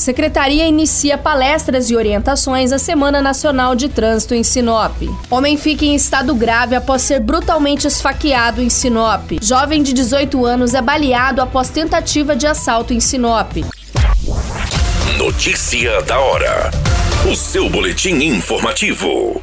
Secretaria inicia palestras e orientações à Semana Nacional de Trânsito em Sinop. Homem fica em estado grave após ser brutalmente esfaqueado em Sinop. Jovem de 18 anos é baleado após tentativa de assalto em Sinop. Notícia da hora. O seu boletim informativo.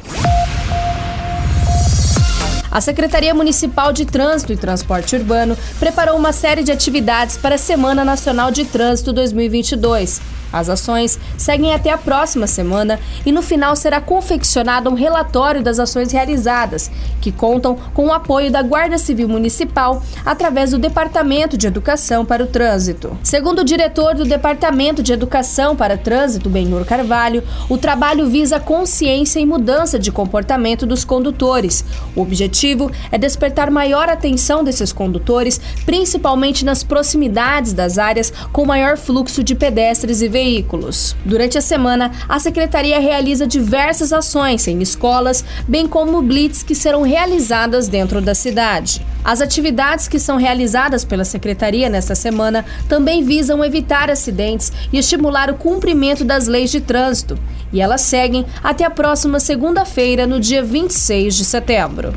A Secretaria Municipal de Trânsito e Transporte Urbano preparou uma série de atividades para a Semana Nacional de Trânsito 2022. As ações seguem até a próxima semana e no final será confeccionado um relatório das ações realizadas, que contam com o apoio da Guarda Civil Municipal através do Departamento de Educação para o Trânsito. Segundo o diretor do Departamento de Educação para Trânsito, Benhur Carvalho, o trabalho visa consciência e mudança de comportamento dos condutores. O objetivo é despertar maior atenção desses condutores, principalmente nas proximidades das áreas com maior fluxo de pedestres e veículos. Durante a semana, a secretaria realiza diversas ações em escolas, bem como blitz que serão realizadas dentro da cidade. As atividades que são realizadas pela secretaria nesta semana também visam evitar acidentes e estimular o cumprimento das leis de trânsito. E elas seguem até a próxima segunda-feira, no dia 26 de setembro.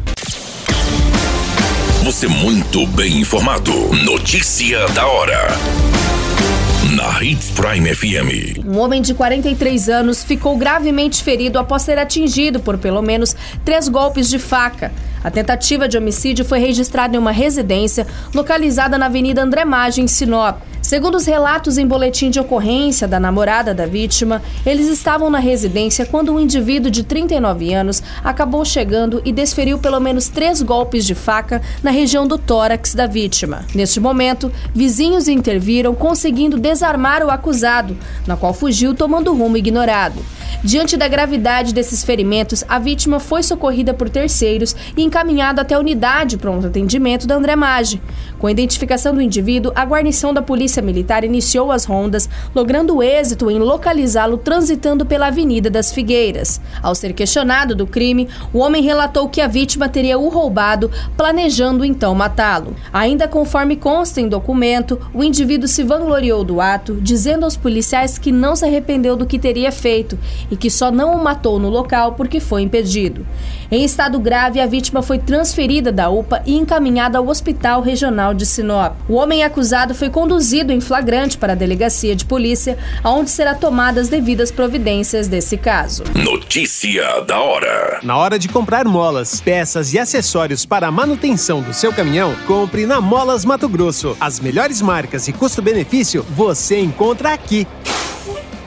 Você muito bem informado. Notícia da hora na Hits Prime FM. Um homem de 43 anos ficou gravemente ferido após ser atingido por pelo menos três golpes de faca. A tentativa de homicídio foi registrada em uma residência localizada na Avenida André Maggi, em Sinop. Segundo os relatos em boletim de ocorrência da namorada da vítima, eles estavam na residência quando um indivíduo de 39 anos acabou chegando e desferiu pelo menos três golpes de faca na região do tórax da vítima. Neste momento, vizinhos interviram, conseguindo desarmar o acusado, na qual fugiu tomando rumo ignorado. Diante da gravidade desses ferimentos, a vítima foi socorrida por terceiros e encaminhada até a unidade pronto atendimento da André Maggi. Com a identificação do indivíduo, a guarnição da Polícia Militar iniciou as rondas, logrando êxito em localizá-lo transitando pela Avenida das Figueiras. Ao ser questionado do crime, o homem relatou que a vítima teria o roubado, planejando então matá-lo. Ainda conforme consta em documento, o indivíduo se vangloriou do ato, dizendo aos policiais que não se arrependeu do que teria feito e que só não o matou no local porque foi impedido. Em estado grave, a vítima foi transferida da UPA e encaminhada ao Hospital Regional de Sinop. O homem acusado foi conduzido em flagrante para a delegacia de polícia, onde será tomadas devidas providências desse caso. Notícia da hora. Na hora de comprar molas, peças e acessórios para a manutenção do seu caminhão, compre na Molas Mato Grosso. As melhores marcas e custo-benefício você encontra aqui.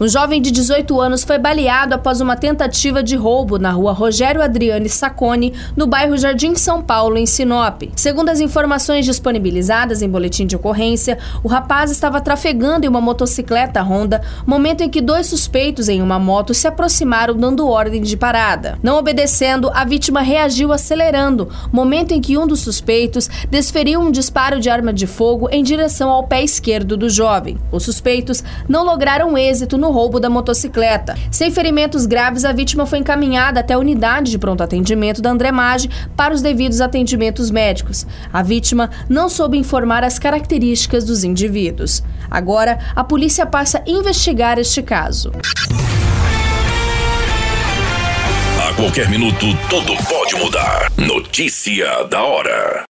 Um jovem de 18 anos foi baleado após uma tentativa de roubo na rua Rogério Adriane Sacone, no bairro Jardim São Paulo, em Sinop. Segundo as informações disponibilizadas em boletim de ocorrência, o rapaz estava trafegando em uma motocicleta Honda, momento em que dois suspeitos em uma moto se aproximaram dando ordem de parada. Não obedecendo, a vítima reagiu acelerando, momento em que um dos suspeitos desferiu um disparo de arma de fogo em direção ao pé esquerdo do jovem. Os suspeitos não lograram êxito no roubo da motocicleta. Sem ferimentos graves, a vítima foi encaminhada até a unidade de pronto atendimento da André Maggi para os devidos atendimentos médicos. A vítima não soube informar as características dos indivíduos. Agora, a polícia passa a investigar este caso. A qualquer minuto, tudo pode mudar. Notícia da hora.